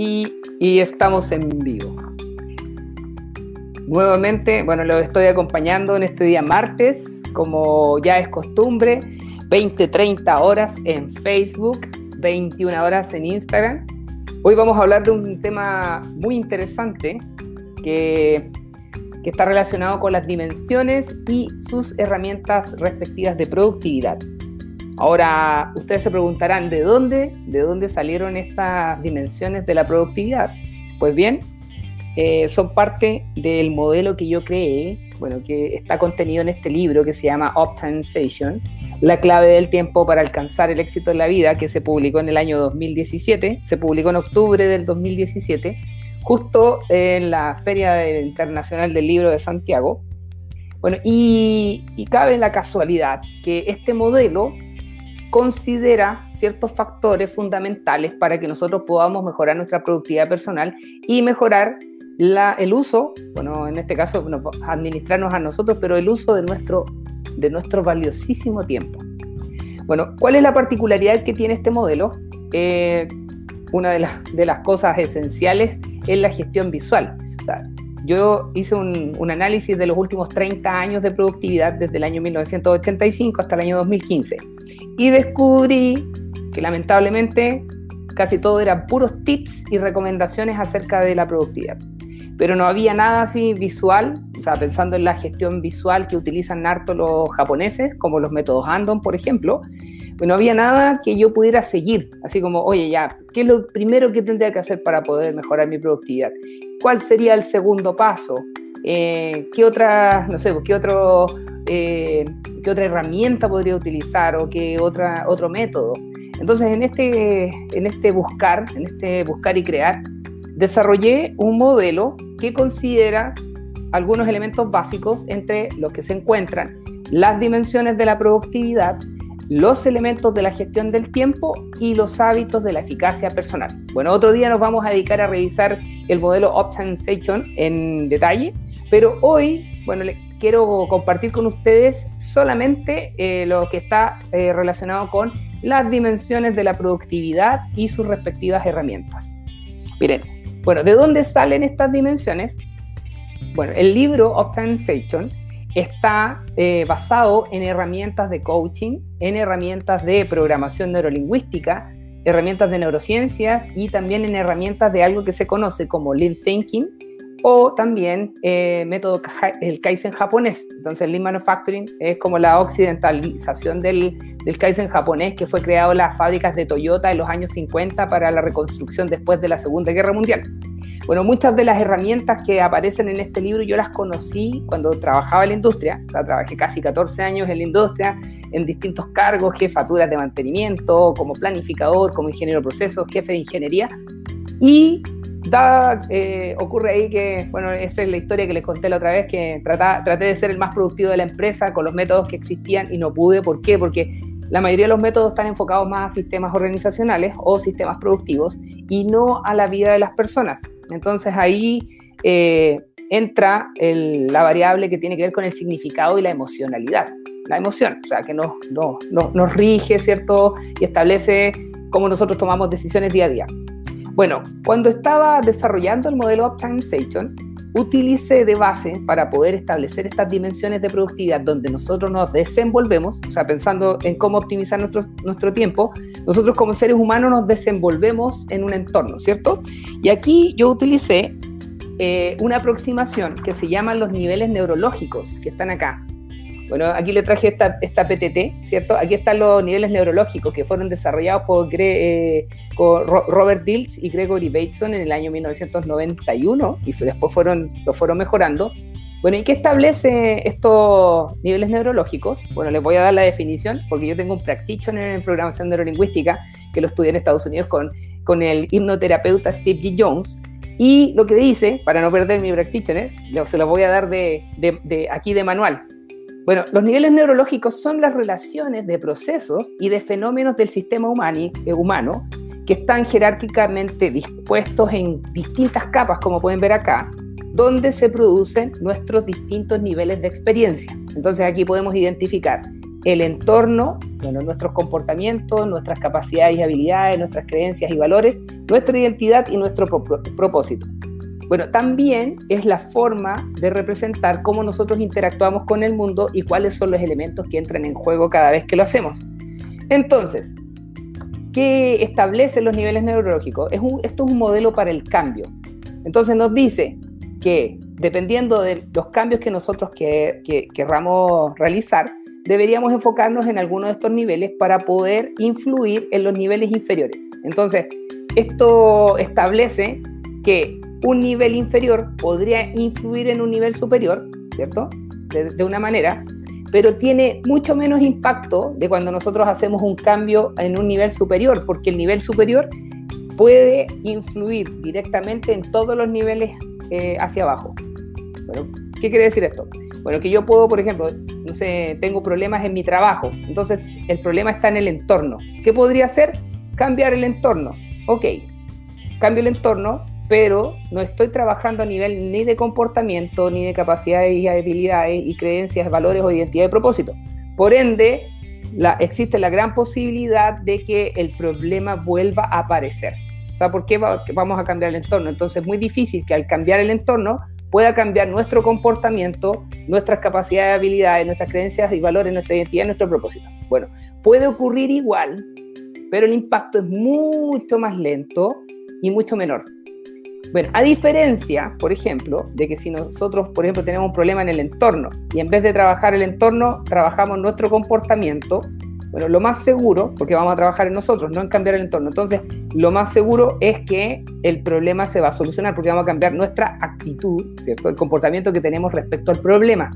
y, estamos en vivo. Nuevamente, bueno, lo estoy acompañando en este día martes, como ya es costumbre, 20, 30 horas en Facebook, 21 horas en Instagram. Hoy vamos a hablar de un tema muy interesante que, que está relacionado con las dimensiones y sus herramientas respectivas de productividad. Ahora, ustedes se preguntarán, ¿de dónde, de dónde salieron estas dimensiones de la productividad? Pues bien, eh, son parte del modelo que yo creé, bueno, que está contenido en este libro que se llama Optimization, la clave del tiempo para alcanzar el éxito en la vida, que se publicó en el año 2017, se publicó en octubre del 2017, justo en la Feria Internacional del Libro de Santiago. Bueno, y, y cabe la casualidad que este modelo considera ciertos factores fundamentales para que nosotros podamos mejorar nuestra productividad personal y mejorar el uso, bueno, en este caso administrarnos a nosotros, pero el uso de nuestro, de nuestro valiosísimo tiempo. Bueno, ¿cuál es la particularidad que tiene este modelo? Eh, una de, de, las cosas esenciales es la gestión visual. Yo hice un, un, análisis de los últimos 30 años de productividad desde el año 1985 hasta el año 2015 y descubrí que lamentablemente casi todo eran puros tips y recomendaciones acerca de la productividad. Pero no había nada así visual, o sea, pensando en la gestión visual que utilizan harto los japoneses, como los métodos Andon, por ejemplo, pues no había nada que yo pudiera seguir, así como, oye, ya, ¿qué es lo primero que tendría que hacer para poder mejorar mi productividad? ¿Cuál sería el segundo paso? Eh, ¿Qué otra, no sé, qué otro eh, qué otra herramienta podría utilizar o qué otra, otro método. Entonces, en este, en este buscar, en este buscar y crear, desarrollé un modelo que considera algunos elementos básicos entre los que se encuentran las dimensiones de la productividad, los elementos de la gestión del tiempo y los hábitos de la eficacia personal. Bueno, otro día nos vamos a dedicar a revisar el modelo Optimization en detalle, pero hoy, bueno, quiero compartir con ustedes solamente eh, lo que está eh, relacionado con las dimensiones de la productividad y sus respectivas herramientas. Miren, bueno, ¿de dónde salen estas dimensiones? Bueno, el libro Optimization está eh, basado en herramientas de coaching, en herramientas de programación neurolingüística, herramientas de neurociencias y también en herramientas de algo que se conoce como Lean Thinking, o también eh, método el Kaizen japonés. Entonces, Lean Manufacturing es como la occidentalización del, del, Kaizen japonés que fue creado en las fábricas de Toyota en los años 50 para la reconstrucción después de la Segunda Guerra Mundial. Bueno, muchas de las herramientas que aparecen en este libro yo las conocí cuando trabajaba en la industria, o sea, trabajé casi 14 años en la industria, en distintos cargos, jefaturas de mantenimiento, como planificador, como ingeniero de procesos, jefe de ingeniería, y da, eh, ocurre ahí que, bueno, esa es la historia que les conté la otra vez, que traté de ser el más productivo de la empresa con los métodos que existían y no pude. ¿Por qué? Porque la mayoría de los métodos están enfocados más a sistemas organizacionales o sistemas productivos y no a la vida de las personas. Entonces ahí eh, entra la variable que tiene que ver con el significado y la emocionalidad. La emoción, o sea, que nos, rige, ¿cierto? Y establece cómo nosotros tomamos decisiones día a día. Bueno, cuando estaba desarrollando el modelo Optimization, utilicé de base para poder establecer estas dimensiones de productividad donde nosotros nos desenvolvemos, o sea, pensando en cómo optimizar nuestro, nuestro tiempo, nosotros como seres humanos nos desenvolvemos en un entorno, ¿cierto? Y aquí yo utilicé eh, una aproximación que se llama los niveles neurológicos, que están acá. Bueno, aquí le traje esta, esta PTT, ¿cierto? Aquí están los niveles neurológicos que fueron desarrollados por, eh, Robert Dilts y Gregory Bateson en el año 1991 y después fueron, lo fueron mejorando. Bueno, ¿y qué establece estos niveles neurológicos? Bueno, les voy a dar la definición porque yo tengo un practitioner en programación neurolingüística que lo estudié en Estados Unidos con, con el hipnoterapeuta Steve G. Jones. Y lo que dice, para no perder mi practitioner, se lo voy a dar de, de, de aquí de manual. Bueno, los niveles neurológicos son las relaciones de procesos y de fenómenos del sistema eh, humano que están jerárquicamente dispuestos en distintas capas, como pueden ver acá, donde se producen nuestros distintos niveles de experiencia. Entonces aquí podemos identificar el entorno, bueno, nuestros comportamientos, nuestras capacidades y habilidades, nuestras creencias y valores, nuestra identidad y nuestro propósito. Bueno, también es la forma de representar cómo nosotros interactuamos con el mundo y cuáles son los elementos que entran en juego cada vez que lo hacemos. Entonces, ¿qué establecen los niveles neurológicos? Es esto es un modelo para el cambio. Entonces nos dice que dependiendo de los cambios que nosotros que, querramos realizar, deberíamos enfocarnos en alguno de estos niveles para poder influir en los niveles inferiores. Entonces, esto establece que un nivel inferior podría influir en un nivel superior, ¿cierto? De, una manera, pero tiene mucho menos impacto de cuando nosotros hacemos un cambio en un nivel superior, porque el nivel superior puede influir directamente en todos los niveles eh, hacia abajo. ¿qué quiere decir esto? Bueno, que yo puedo, por ejemplo, no sé, tengo problemas en mi trabajo, entonces el problema está en el entorno. ¿Qué podría hacer? Cambiar el entorno. Ok, cambio el entorno, pero no estoy trabajando a nivel ni de comportamiento, ni de capacidades y habilidades y creencias, valores o identidad de propósito. Por ende, existe la gran posibilidad de que el problema vuelva a aparecer. O sea, ¿por qué vamos a cambiar el entorno? Entonces es muy difícil que al cambiar el entorno pueda cambiar nuestro comportamiento, nuestras capacidades, habilidades, nuestras creencias y valores, nuestra identidad, nuestro propósito. Bueno, puede ocurrir igual, pero el impacto es mucho más lento y mucho menor. Bueno, a diferencia, por ejemplo, de que si nosotros, por ejemplo, tenemos un problema en el entorno y en vez de trabajar el entorno, trabajamos nuestro comportamiento, bueno, lo más seguro, porque vamos a trabajar en nosotros, no en cambiar el entorno, entonces lo más seguro es que el problema se va a solucionar porque vamos a cambiar nuestra actitud, ¿cierto? El comportamiento que tenemos respecto al problema.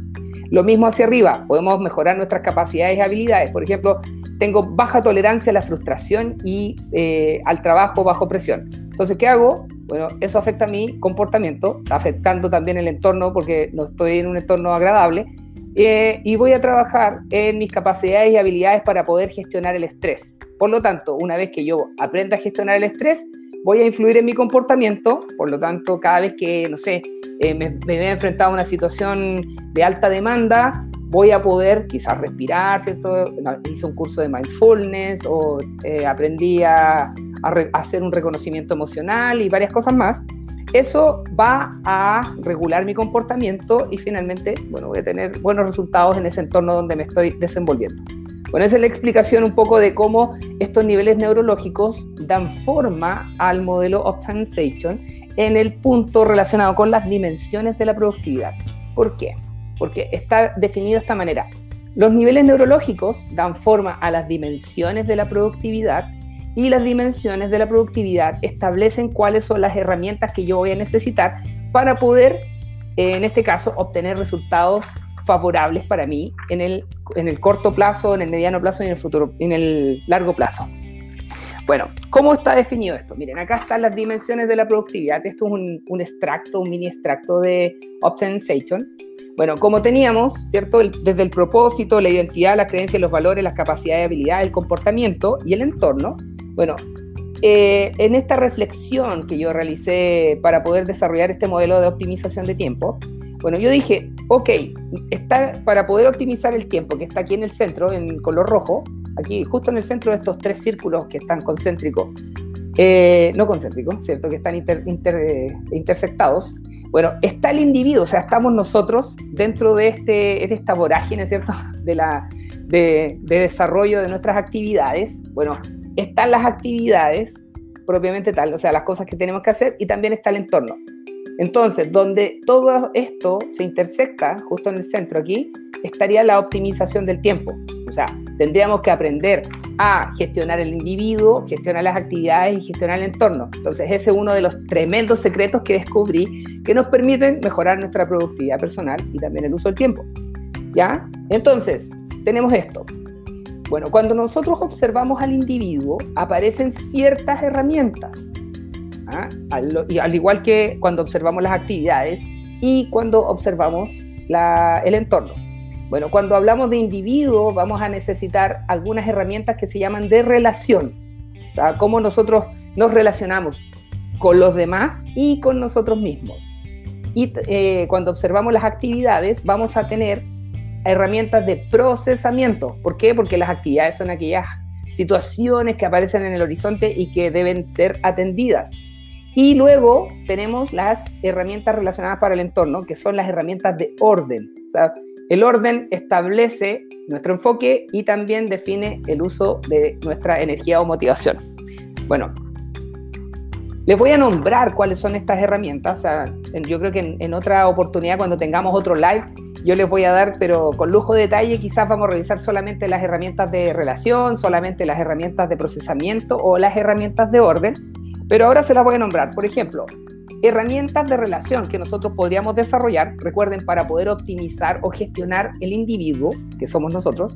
Lo mismo hacia arriba, podemos mejorar nuestras capacidades y habilidades. Por ejemplo, tengo baja tolerancia a la frustración y eh, al trabajo bajo presión. Entonces, ¿qué hago? Bueno, eso afecta a mi comportamiento, afectando también el entorno porque no estoy en un entorno agradable. Eh, y voy a trabajar en mis capacidades y habilidades para poder gestionar el estrés. Por lo tanto, una vez que yo aprenda a gestionar el estrés, voy a influir en mi comportamiento. Por lo tanto, cada vez que, no sé, eh, me, me vea enfrentado a una situación de alta demanda, voy a poder quizás respirar, ¿cierto? Hice un curso de mindfulness o eh, aprendí a, hacer un reconocimiento emocional y varias cosas más. Eso va a regular mi comportamiento y finalmente, bueno, voy a tener buenos resultados en ese entorno donde me estoy desenvolviendo. Bueno, esa es la explicación un poco de cómo estos niveles neurológicos dan forma al modelo Optimization en el punto relacionado con las dimensiones de la productividad. ¿Por qué? porque está definido de esta manera. Los niveles neurológicos dan forma a las dimensiones de la productividad y las dimensiones de la productividad establecen cuáles son las herramientas que yo voy a necesitar para poder, en este caso, obtener resultados favorables para mí en el, en el corto plazo, en el mediano plazo y en el futuro, en el largo plazo. Bueno, ¿cómo está definido esto? Miren, acá están las dimensiones de la productividad. Esto es un, un extracto, un mini extracto de Optimization. Bueno, como teníamos, ¿cierto? desde el propósito, la identidad, las creencias, los valores, las capacidades, habilidades, el comportamiento y el entorno. Bueno, eh, en esta reflexión que yo realicé para poder desarrollar este modelo de optimización de tiempo, bueno, yo dije, ok, está, para poder optimizar el tiempo, que está aquí en el centro, en color rojo, aquí justo en el centro de estos tres círculos que están concéntricos, eh, no concéntricos, ¿cierto? Que están inter, eh, intersectados, bueno, está el individuo, o sea, estamos nosotros dentro de, este, de esta vorágine, ¿cierto? De, la, de, desarrollo de nuestras actividades. Bueno, están las actividades propiamente tal, o sea, las cosas que tenemos que hacer y también está el entorno. Entonces, donde todo esto se intersecta, justo en el centro aquí, estaría la optimización del tiempo. O sea, tendríamos que aprender a gestionar el individuo, gestionar las actividades y gestionar el entorno. Entonces, ese es uno de los tremendos secretos que descubrí que nos permiten mejorar nuestra productividad personal y también el uso del tiempo. ¿Ya? Entonces, tenemos esto. Bueno, cuando nosotros observamos al individuo, aparecen ciertas herramientas. ¿ah? Al, al, igual que cuando observamos las actividades y cuando observamos la, el entorno. Bueno, cuando hablamos de individuo, vamos a necesitar algunas herramientas que se llaman de relación. O sea, cómo nosotros nos relacionamos con los demás y con nosotros mismos. Y eh, cuando observamos las actividades, vamos a tener herramientas de procesamiento. ¿Por qué? Porque las actividades son aquellas situaciones que aparecen en el horizonte y que deben ser atendidas. Y luego tenemos las herramientas relacionadas para el entorno, que son las herramientas de orden. O sea, el orden establece nuestro enfoque y también define el uso de nuestra energía o motivación. Bueno, les voy a nombrar cuáles son estas herramientas. O sea, yo creo que en, otra oportunidad, cuando tengamos otro live, yo les voy a dar, pero con lujo de detalle, quizás vamos a revisar solamente las herramientas de relación, solamente las herramientas de procesamiento o las herramientas de orden. Pero ahora se las voy a nombrar. Por ejemplo, herramientas de relación que nosotros podríamos desarrollar, recuerden, para poder optimizar o gestionar el individuo, que somos nosotros.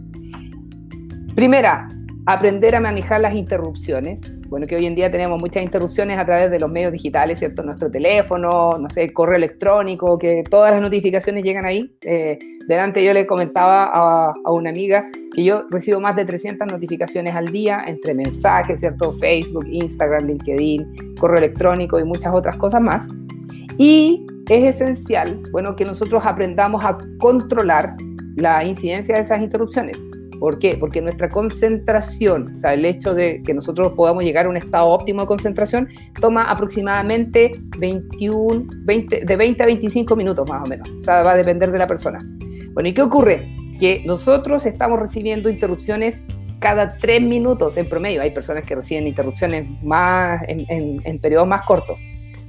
Primera, aprender a manejar las interrupciones. Bueno, que hoy en día tenemos muchas interrupciones a través de los medios digitales, ¿cierto? Nuestro teléfono, no sé, correo electrónico, que todas las notificaciones llegan ahí. Eh, delante yo le comentaba a, a, una amiga que yo recibo más de 300 notificaciones al día entre mensajes, ¿cierto? Facebook, Instagram, LinkedIn, correo electrónico y muchas otras cosas más. Y es esencial, bueno, que nosotros aprendamos a controlar la incidencia de esas interrupciones. ¿Por qué? Porque nuestra concentración, o sea, el hecho de que nosotros podamos llegar a un estado óptimo de concentración, toma aproximadamente 21, 20, de 20 a 25 minutos más o menos. O sea, va a depender de la persona. Bueno, ¿y qué ocurre? Que nosotros estamos recibiendo interrupciones cada tres minutos en promedio. Hay personas que reciben interrupciones más en, en periodos más cortos.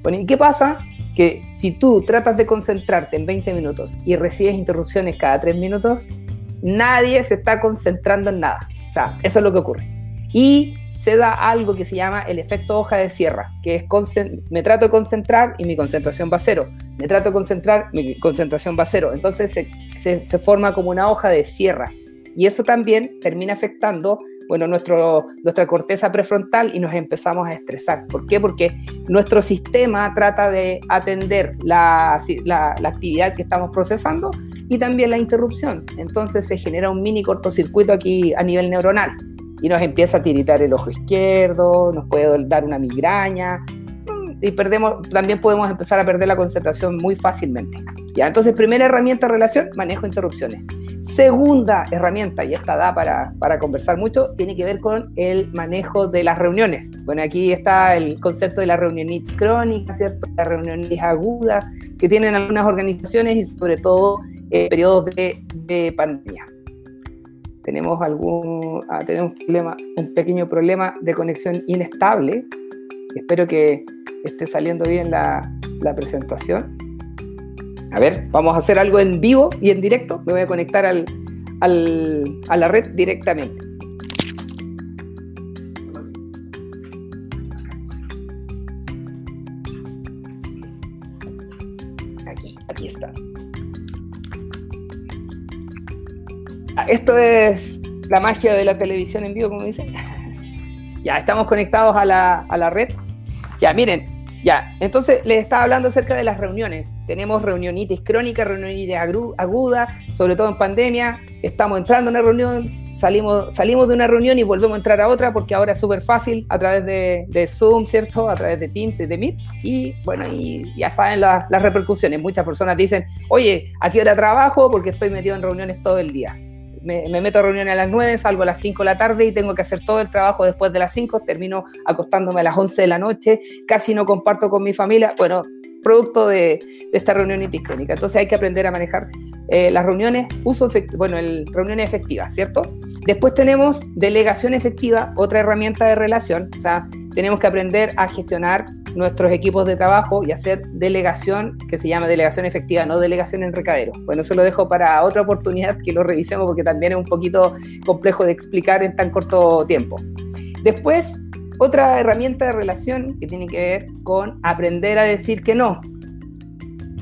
Bueno, ¿y qué pasa? Que si tú tratas de concentrarte en 20 minutos y recibes interrupciones cada tres minutos, nadie se está concentrando en nada. O sea, eso es lo que ocurre. Y se da algo que se llama el efecto hoja de sierra, que es me trato de concentrar y mi concentración va a cero. Me trato de concentrar, mi concentración va a cero. Entonces se, se, forma como una hoja de sierra. Y eso también termina afectando bueno, nuestro, nuestra corteza prefrontal y nos empezamos a estresar. ¿Por qué? Porque nuestro sistema trata de atender la, la, la actividad que estamos procesando y también la interrupción. Entonces se genera un mini cortocircuito aquí a nivel neuronal y nos empieza a tiritar el ojo izquierdo, nos puede dar una migraña mm, y perdemos, también podemos empezar a perder la concentración muy fácilmente. Ya, entonces, primera herramienta de relación, manejo interrupciones. Segunda herramienta, y esta da para, para, conversar mucho, tiene que ver con el manejo de las reuniones. Bueno, aquí está el concepto de la reunionitis crónica, ¿cierto? La reunionitis aguda, que tienen algunas organizaciones y sobre todo eh, periodos de, pandemia. Tenemos algún ah, tenemos un, un pequeño problema de conexión inestable. Espero que esté saliendo bien la, la presentación. A ver, vamos a hacer algo en vivo y en directo. Me voy a conectar al, al, a la red directamente. Esto es la magia de la televisión en vivo, como dicen. ya, estamos conectados a la, a la red. Ya, miren, ya, entonces les estaba hablando acerca de las reuniones. Tenemos reunionitis crónica, reunionitis aguda, sobre todo en pandemia. Estamos entrando en una reunión, salimos, salimos de una reunión y volvemos a entrar a otra porque ahora es súper fácil a través de, de, Zoom, ¿cierto? A través de Teams de Meet. Y bueno, y ya saben las repercusiones. Muchas personas dicen, oye, ¿a qué hora trabajo? Porque estoy metido en reuniones todo el día me, meto a reuniones a las 9, salgo a las 5 de la tarde y tengo que hacer todo el trabajo después de las 5, termino acostándome a las 11 de la noche, casi no comparto con mi familia, bueno, producto de, esta reunión crónica. Entonces hay que aprender a manejar eh, las reuniones, uso bueno, el, reuniones efectivas, ¿cierto? Después tenemos delegación efectiva, otra herramienta de relación, o sea, tenemos que aprender a gestionar nuestros equipos de trabajo y hacer delegación, que se llama delegación efectiva, no delegación en recadero. Bueno, eso lo dejo para otra oportunidad que lo revisemos porque también es un poquito complejo de explicar en tan corto tiempo. Después, otra herramienta de relación que tiene que ver con aprender a decir que no.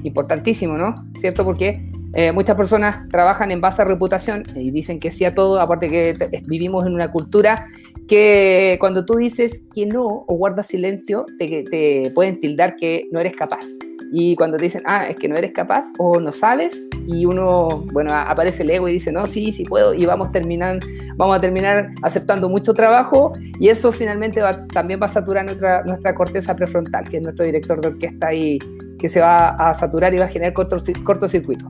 Importantísimo, ¿no? ¿Cierto? Porque eh, muchas personas trabajan en base a reputación y dicen que sí a todo, aparte que vivimos en una cultura que cuando tú dices que no o guardas silencio, te, te pueden tildar que no eres capaz. Y cuando te dicen, ah, es que no eres capaz o no sabes, y uno, bueno, aparece el ego y dice, no, sí, sí puedo, y vamos, terminar, vamos a terminar aceptando mucho trabajo, y eso finalmente va, también va a saturar nuestra, nuestra corteza prefrontal, que es nuestro director de orquesta, y que se va a saturar y va a generar cortocircuito.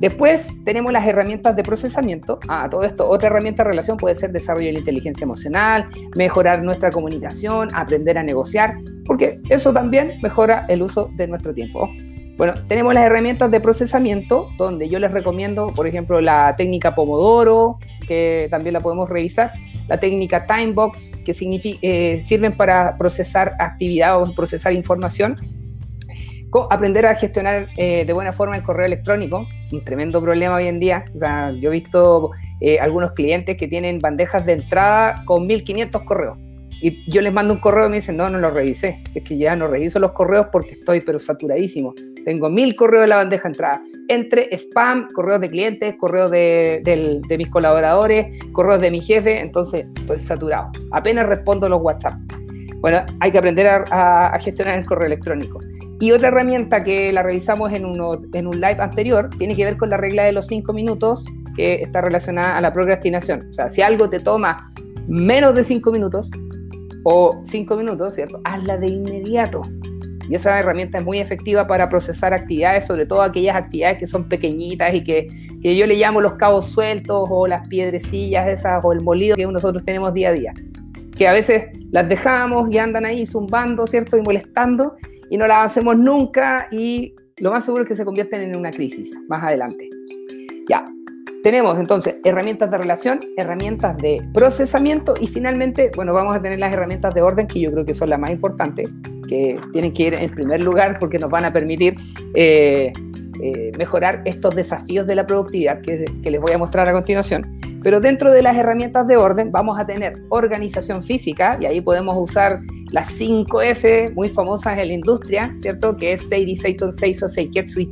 Después tenemos las herramientas de procesamiento. Ah, todo esto, otra herramienta de relación puede ser desarrollo de la inteligencia emocional, mejorar nuestra comunicación, aprender a negociar, porque eso también mejora el uso de nuestro tiempo. Bueno, tenemos las herramientas de procesamiento, donde yo les recomiendo, por ejemplo, la técnica Pomodoro, que también la podemos revisar, la técnica Timebox, que eh, sirven para procesar actividad o procesar información, aprender a gestionar eh, de buena forma el correo electrónico, un tremendo problema hoy en día. O sea, yo he visto eh, algunos clientes que tienen bandejas de entrada con 1500 correos. Y yo les mando un correo y me dicen, no, no lo revisé. Es que ya no reviso los correos porque estoy pero saturadísimo. Tengo mil correos en la bandeja de entrada. Entre spam, correos de clientes, correos de, mis colaboradores, correos de mi jefe. Entonces, estoy saturado. Apenas respondo los WhatsApp. Bueno, hay que aprender a gestionar el correo electrónico. Y otra herramienta que la revisamos en, uno, en un live anterior tiene que ver con la regla de los cinco minutos que está relacionada a la procrastinación. O sea, si algo te toma menos de cinco minutos o cinco minutos, ¿cierto? Hazla de inmediato. Y esa herramienta es muy efectiva para procesar actividades, sobre todo aquellas actividades que son pequeñitas y que, que yo le llamo los cabos sueltos o las piedrecillas esas o el molido que nosotros tenemos día a día. Que a veces las dejamos y andan ahí zumbando, ¿cierto? Y molestando y no la hacemos nunca y lo más seguro es que se convierten en una crisis más adelante. Ya, tenemos entonces herramientas de relación, herramientas de procesamiento y finalmente, bueno, vamos a tener las herramientas de orden que yo creo que son las más importantes, que tienen que ir en primer lugar porque nos van a permitir eh, eh, mejorar estos desafíos de la productividad que, que les voy a mostrar a continuación. Pero dentro de las herramientas de orden vamos a tener organización física y ahí podemos usar las 5 S muy famosas en la industria, ¿cierto? Que es Seiri, Seiton, Seiso, Seiketsu y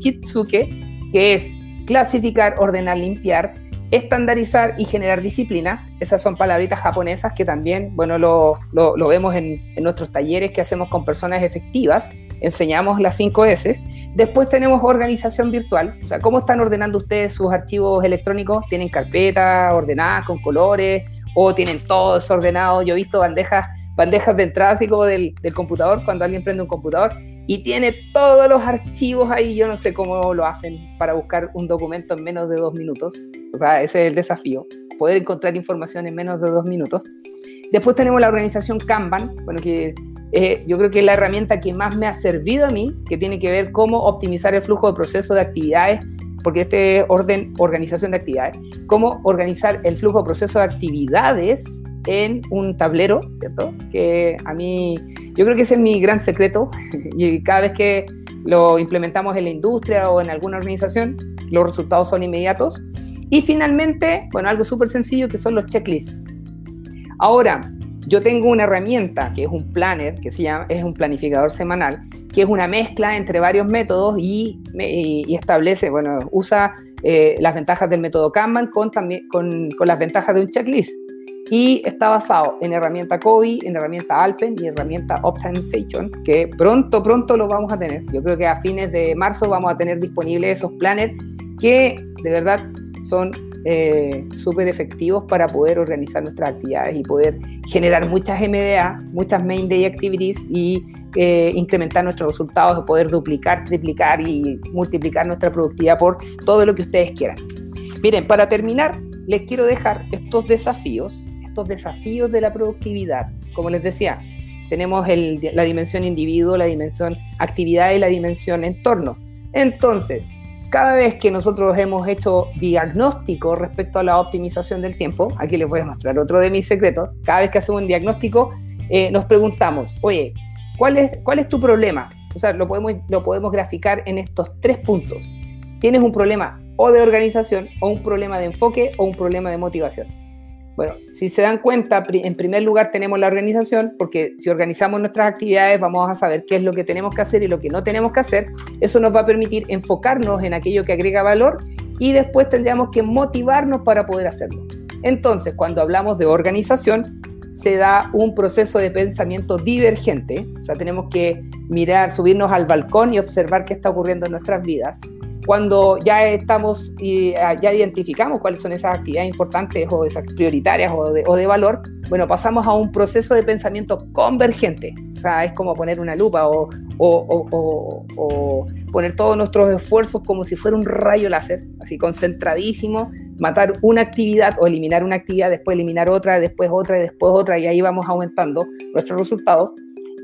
que es clasificar, ordenar, limpiar, estandarizar y generar disciplina. Esas son palabritas japonesas que también, bueno, lo, lo, vemos en, en, nuestros talleres que hacemos con personas efectivas. Enseñamos las 5 S. Después tenemos organización virtual. O sea, ¿cómo están ordenando ustedes sus archivos electrónicos? ¿Tienen carpetas ordenadas con colores? ¿O tienen todo desordenado? Yo he visto bandejas bandejas de entrada del, del, computador, cuando alguien prende un computador y tiene todos los archivos ahí, yo no sé cómo lo hacen para buscar un documento en menos de dos minutos, o sea, ese es el desafío, poder encontrar información en menos de dos minutos. Después tenemos la organización Kanban, bueno, que eh, yo creo que es la herramienta que más me ha servido a mí, que tiene que ver cómo optimizar el flujo de proceso de actividades, porque este orden, organización de actividades, cómo organizar el flujo de proceso de actividades en un tablero, ¿cierto? Que a mí, yo creo que ese es mi gran secreto y cada vez que lo implementamos en la industria o en alguna organización, los resultados son inmediatos. Y finalmente, bueno, algo súper sencillo que son los checklists. Ahora, yo tengo una herramienta que es un planner, que se llama, es un planificador semanal, que es una mezcla entre varios métodos y, y, establece, bueno, usa eh, las ventajas del método Kanban con, también, con, con las ventajas de un checklist y está basado en herramienta COBI, en herramienta Alpen y herramienta Optimization, que pronto, pronto lo vamos a tener. Yo creo que a fines de marzo vamos a tener disponibles esos planners que de verdad son eh, súper efectivos para poder organizar nuestras actividades y poder generar muchas MDA, muchas Main Day Activities y eh, incrementar nuestros resultados, poder duplicar, triplicar y multiplicar nuestra productividad por todo lo que ustedes quieran. Miren, para terminar, les quiero dejar estos desafíos estos desafíos de la productividad. Como les decía, tenemos la dimensión individuo, la dimensión actividad y la dimensión entorno. Entonces, cada vez que nosotros hemos hecho diagnóstico respecto a la optimización del tiempo, aquí les voy a mostrar otro de mis secretos, cada vez que hacemos un diagnóstico, eh, nos preguntamos, oye, ¿cuál es, ¿cuál es tu problema? O sea, lo podemos, lo podemos graficar en estos tres puntos. Tienes un problema o de organización, o un problema de enfoque, o un problema de motivación. Bueno, si se dan cuenta, en primer lugar tenemos la organización, porque si organizamos nuestras actividades vamos a saber qué es lo que tenemos que hacer y lo que no tenemos que hacer. Eso nos va a permitir enfocarnos en aquello que agrega valor y después tendríamos que motivarnos para poder hacerlo. Entonces, cuando hablamos de organización, se da un proceso de pensamiento divergente, o sea, tenemos que mirar, subirnos al balcón y observar qué está ocurriendo en nuestras vidas cuando ya estamos y ah, ya identificamos cuáles son esas actividades importantes o esas prioritarias o de, o de, valor, bueno, pasamos a un proceso de pensamiento convergente. O sea, es como poner una lupa o, o, o poner todos nuestros esfuerzos como si fuera un rayo láser, así concentradísimo, matar una actividad o eliminar una actividad, después eliminar otra, después otra y después otra, y ahí vamos aumentando nuestros resultados.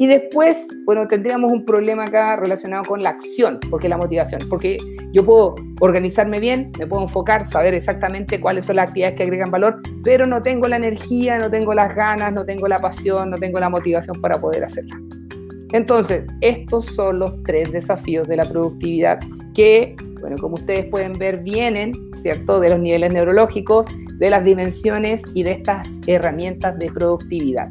Y después, bueno, tendríamos un problema acá relacionado con la acción, porque la motivación, porque yo puedo organizarme bien, me puedo enfocar, saber exactamente cuáles son las actividades que agregan valor, pero no tengo la energía, no tengo las ganas, no tengo la pasión, no tengo la motivación para poder hacerla. Entonces, estos son los tres desafíos de la productividad que, bueno, como ustedes pueden ver, vienen, ¿cierto?, de los niveles neurológicos, de las dimensiones y de estas herramientas de productividad.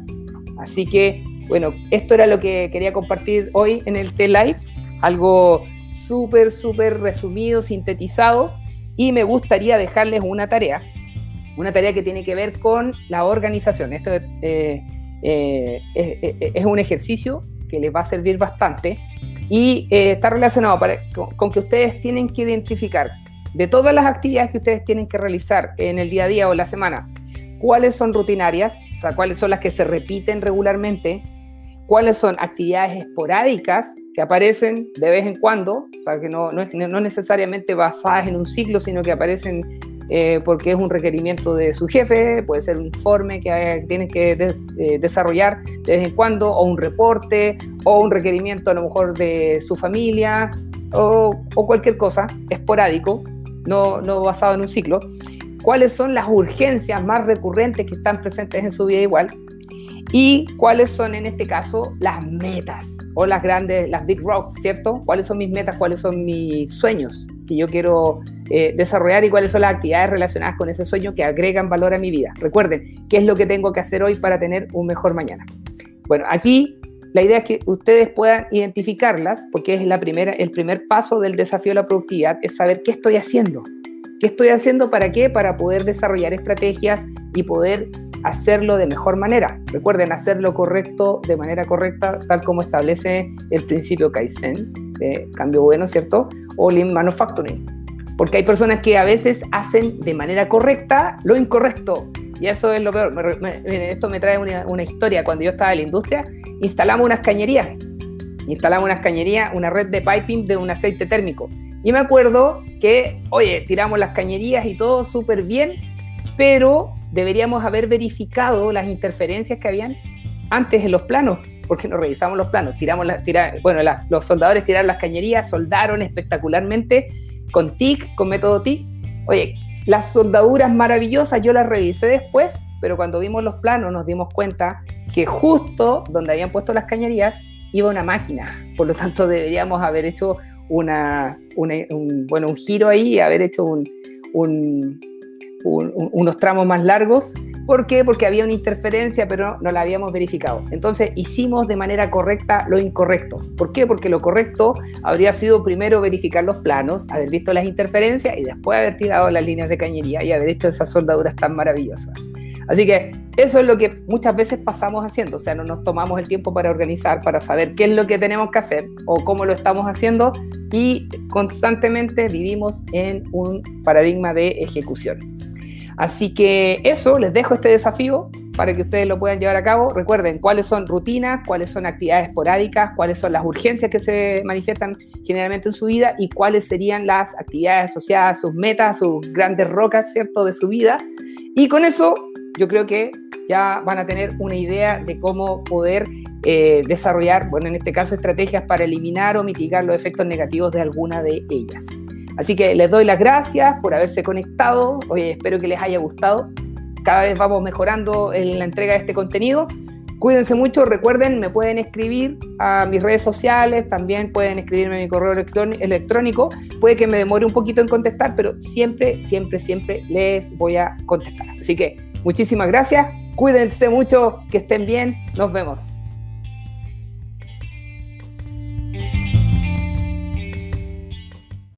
Así que bueno, esto era lo que quería compartir hoy en el T-Live, algo súper, súper resumido, sintetizado, y me gustaría dejarles una tarea, una tarea que tiene que ver con la organización. Esto eh, eh, es, un ejercicio que les va a servir bastante y eh, está relacionado con, que ustedes tienen que identificar de todas las actividades que ustedes tienen que realizar en el día a día o la semana, cuáles son rutinarias, o sea, cuáles son las que se repiten regularmente, cuáles son actividades esporádicas que aparecen de vez en cuando, o sea, que no, no, necesariamente basadas en un ciclo, sino que aparecen eh, porque es un requerimiento de su jefe, puede ser un informe que tienen que eh, desarrollar de vez en cuando, o un reporte, o un requerimiento a lo mejor de su familia, o, o cualquier cosa esporádico, no, no basado en un ciclo. ¿Cuáles son las urgencias más recurrentes que están presentes en su vida igual? Y cuáles son en este caso las metas o las grandes, las big rocks, ¿cierto? ¿Cuáles son mis metas? ¿Cuáles son mis sueños que yo quiero eh, desarrollar y cuáles son las actividades relacionadas con ese sueño que agregan valor a mi vida? Recuerden, ¿qué es lo que tengo que hacer hoy para tener un mejor mañana? Bueno, aquí la idea es que ustedes puedan identificarlas porque es la primera, el primer paso del desafío de la productividad, es saber qué estoy haciendo. ¿Qué estoy haciendo para qué? Para poder desarrollar estrategias y poder hacerlo de mejor manera. Recuerden, hacerlo correcto, de manera correcta, tal como establece el principio Kaizen, de cambio bueno, ¿cierto? O Lean Manufacturing. Porque hay personas que a veces hacen de manera correcta lo incorrecto. Y eso es lo peor. esto me trae una, una historia. Cuando yo estaba en la industria, instalamos unas cañerías. Instalamos unas cañerías, una red de piping de un aceite térmico. Y me acuerdo que, oye, tiramos las cañerías y todo súper bien, pero deberíamos haber verificado las interferencias que habían antes en los planos, porque no revisamos los planos. Tiramos la, bueno, los soldadores tiraron las cañerías, soldaron espectacularmente con TIC, con método TIC. Oye, las soldaduras maravillosas yo las revisé después, pero cuando vimos los planos nos dimos cuenta que justo donde habían puesto las cañerías iba una máquina. Por lo tanto, deberíamos haber hecho una, un, bueno, un giro ahí haber hecho un, unos tramos más largos. ¿Por qué? Porque había una interferencia, pero no la habíamos verificado. Entonces hicimos de manera correcta lo incorrecto. ¿Por qué? Porque lo correcto habría sido primero verificar los planos, haber visto las interferencias y después haber tirado las líneas de cañería y haber hecho esas soldaduras tan maravillosas. Así que eso es lo que muchas veces pasamos haciendo, o sea, no nos tomamos el tiempo para organizar, para saber qué es lo que tenemos que hacer o cómo lo estamos haciendo y constantemente vivimos en un paradigma de ejecución. Así que eso, les dejo este desafío para que ustedes lo puedan llevar a cabo. Recuerden cuáles son rutinas, cuáles son actividades esporádicas, cuáles son las urgencias que se manifiestan generalmente en su vida y cuáles serían las actividades asociadas a sus metas, sus grandes rocas, ¿cierto?, de su vida. Y con eso yo creo que ya van a tener una idea de cómo poder eh, desarrollar, bueno, en este caso, estrategias para eliminar o mitigar los efectos negativos de alguna de ellas. Así que les doy las gracias por haberse conectado. Oye, espero que les haya gustado. Cada vez vamos mejorando en la entrega de este contenido. Cuídense mucho, recuerden, me pueden escribir a mis redes sociales, también pueden escribirme a mi correo electrónico. Puede que me demore un poquito en contestar, pero siempre, siempre, siempre les voy a contestar. Así que muchísimas gracias, cuídense mucho, que estén bien, nos vemos.